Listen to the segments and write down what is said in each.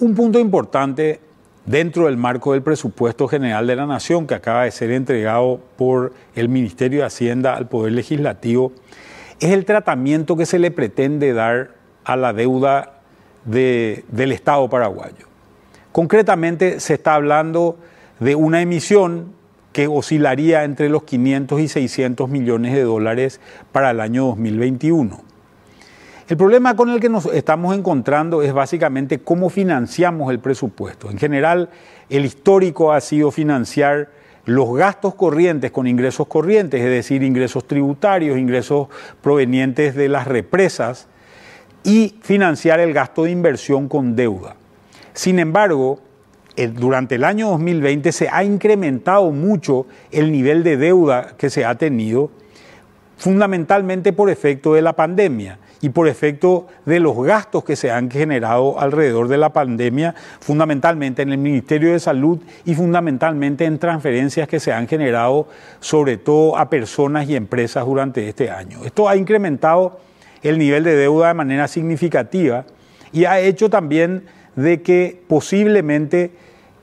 Un punto importante dentro del marco del presupuesto general de la Nación que acaba de ser entregado por el Ministerio de Hacienda al Poder Legislativo es el tratamiento que se le pretende dar a la deuda del Estado paraguayo. Concretamente se está hablando de una emisión que oscilaría entre los 500 y 600 millones de dólares para el año 2021. El problema con el que nos estamos encontrando es básicamente cómo financiamos el presupuesto. En general, el histórico ha sido financiar los gastos corrientes con ingresos corrientes, es decir, ingresos tributarios, ingresos provenientes de las represas, y financiar el gasto de inversión con deuda. Sin embargo, durante el año 2020 se ha incrementado mucho el nivel de deuda que se ha tenido, fundamentalmente por efecto de la pandemia y por efecto de los gastos que se han generado alrededor de la pandemia, fundamentalmente en el Ministerio de Salud y fundamentalmente en transferencias que se han generado sobre todo a personas y empresas durante este año. Esto ha incrementado el nivel de deuda de manera significativa y ha hecho también de que posiblemente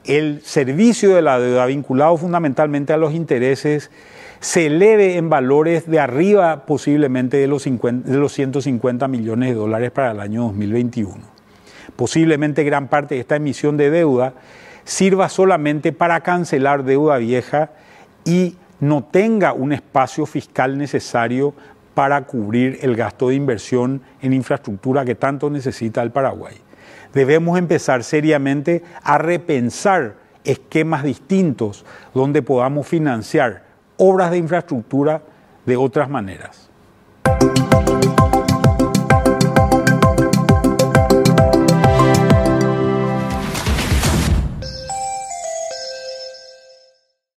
el servicio de la deuda vinculado fundamentalmente a los intereses se eleve en valores de arriba posiblemente de los, de los 150 millones de dólares para el año 2021. Posiblemente gran parte de esta emisión de deuda sirva solamente para cancelar deuda vieja y no tenga un espacio fiscal necesario para cubrir el gasto de inversión en infraestructura que tanto necesita el Paraguay. Debemos empezar seriamente a repensar esquemas distintos donde podamos financiar obras de infraestructura de otras maneras.